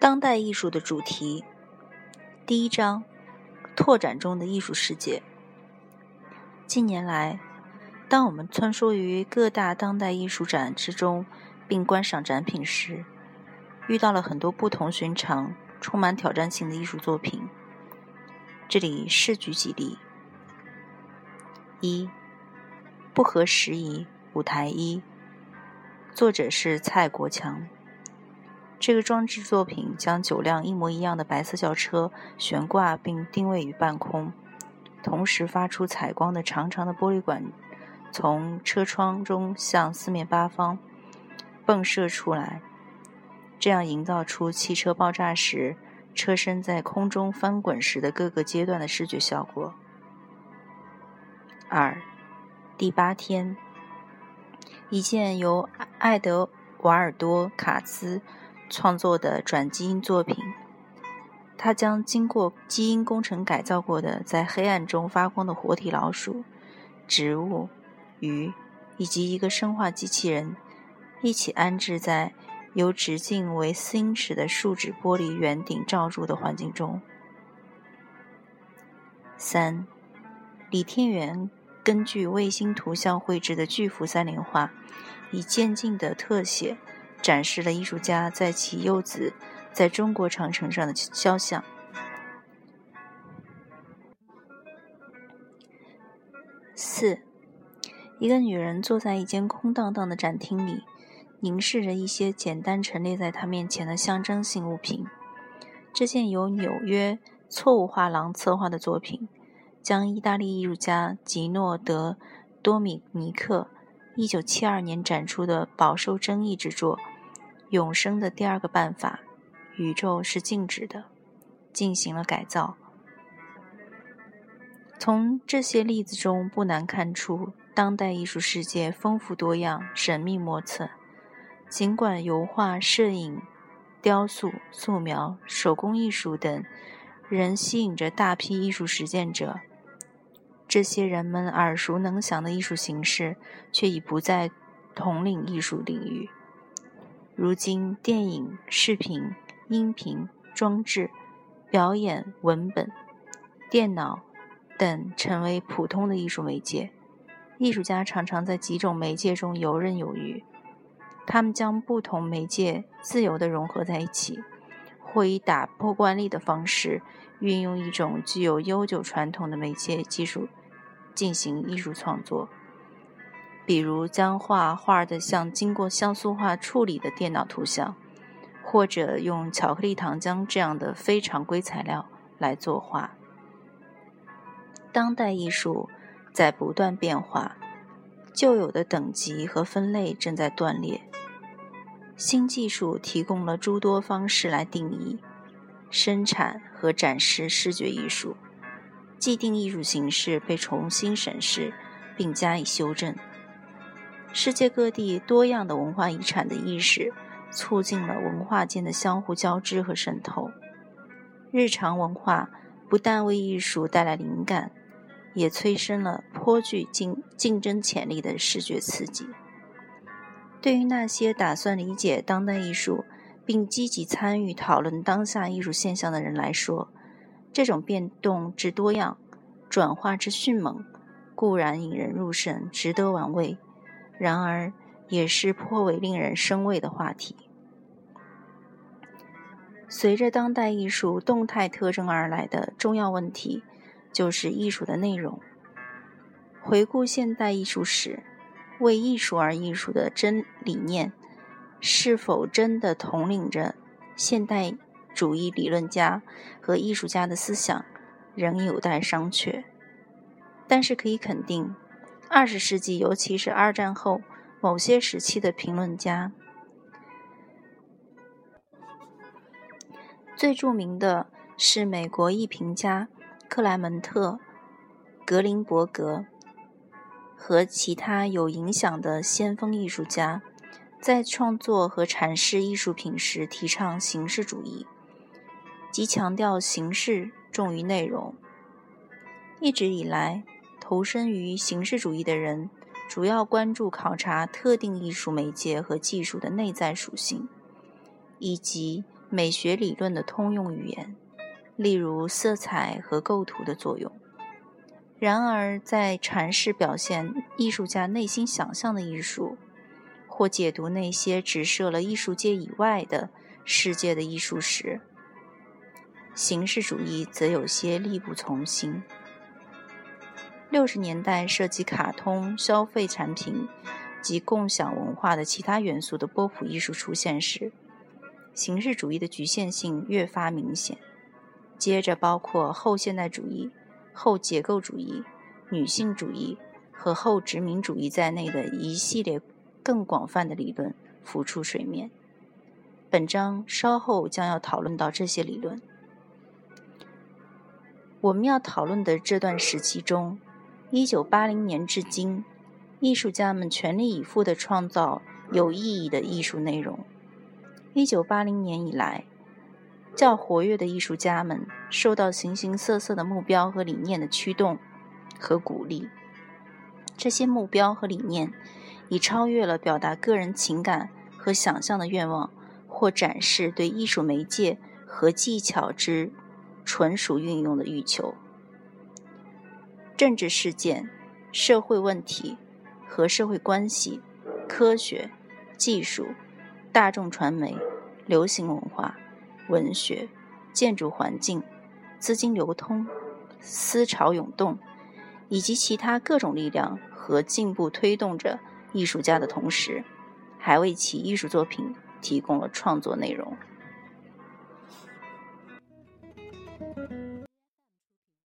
当代艺术的主题，第一章：拓展中的艺术世界。近年来，当我们穿梭于各大当代艺术展之中，并观赏展品时，遇到了很多不同寻常、充满挑战性的艺术作品。这里试举几例：一、不合时宜舞台一，作者是蔡国强。这个装置作品将九辆一模一样的白色轿车悬挂并定位于半空，同时发出采光的长长的玻璃管从车窗中向四面八方迸射出来，这样营造出汽车爆炸时车身在空中翻滚时的各个阶段的视觉效果。二，第八天，一件由爱德瓦尔多·卡兹。创作的转基因作品，他将经过基因工程改造过的在黑暗中发光的活体老鼠、植物、鱼以及一个生化机器人一起安置在由直径为四英尺的树脂玻璃圆顶罩住的环境中。三，李天元根据卫星图像绘制的巨幅三联画，以渐进的特写。展示了艺术家在其幼子在中国长城上的肖像。四，一个女人坐在一间空荡荡的展厅里，凝视着一些简单陈列在她面前的象征性物品。这件由纽约错误画廊策划的作品，将意大利艺术家吉诺德多米尼克一九七二年展出的饱受争议之作。永生的第二个办法，宇宙是静止的，进行了改造。从这些例子中，不难看出当代艺术世界丰富多样、神秘莫测。尽管油画、摄影、雕塑、素描、手工艺术等仍吸引着大批艺术实践者，这些人们耳熟能详的艺术形式却已不在统领艺术领域。如今，电影、视频、音频、装置、表演、文本、电脑等成为普通的艺术媒介。艺术家常常在几种媒介中游刃有余，他们将不同媒介自由地融合在一起，或以打破惯例的方式，运用一种具有悠久传统的媒介技术进行艺术创作。比如将画画的像经过像素化处理的电脑图像，或者用巧克力糖浆这样的非常规材料来作画。当代艺术在不断变化，旧有的等级和分类正在断裂。新技术提供了诸多方式来定义、生产和展示视觉艺术，既定艺术形式被重新审视并加以修正。世界各地多样的文化遗产的意识，促进了文化间的相互交织和渗透。日常文化不但为艺术带来灵感，也催生了颇具竞竞争潜力的视觉刺激。对于那些打算理解当代艺术，并积极参与讨论当下艺术现象的人来说，这种变动之多样、转化之迅猛，固然引人入胜，值得玩味。然而，也是颇为令人生畏的话题。随着当代艺术动态特征而来的重要问题，就是艺术的内容。回顾现代艺术史，为艺术而艺术的真理念，是否真的统领着现代主义理论家和艺术家的思想，仍有待商榷。但是可以肯定。二十世纪，尤其是二战后某些时期的评论家，最著名的是美国艺评家克莱门特·格林伯格和其他有影响的先锋艺术家，在创作和阐释艺术品时提倡形式主义，即强调形式重于内容。一直以来。投身于形式主义的人，主要关注考察特定艺术媒介和技术的内在属性，以及美学理论的通用语言，例如色彩和构图的作用。然而，在阐释表现艺术家内心想象的艺术，或解读那些只设了艺术界以外的世界的艺术时，形式主义则有些力不从心。六十年代涉及卡通、消费产品及共享文化的其他元素的波普艺术出现时，形式主义的局限性越发明显。接着，包括后现代主义。后结构主义、女性主义和后殖民主义在内的一系列更广泛的理论浮出水面。本章稍后将要讨论到这些理论。我们要讨论的这段时期中，1980年至今，艺术家们全力以赴地创造有意义的艺术内容。1980年以来。较活跃的艺术家们受到形形色色的目标和理念的驱动和鼓励。这些目标和理念已超越了表达个人情感和想象的愿望，或展示对艺术媒介和技巧之纯属运用的欲求。政治事件、社会问题和社会关系、科学、技术、大众传媒、流行文化。文学、建筑环境、资金流通、思潮涌动，以及其他各种力量和进步推动着艺术家的同时，还为其艺术作品提供了创作内容。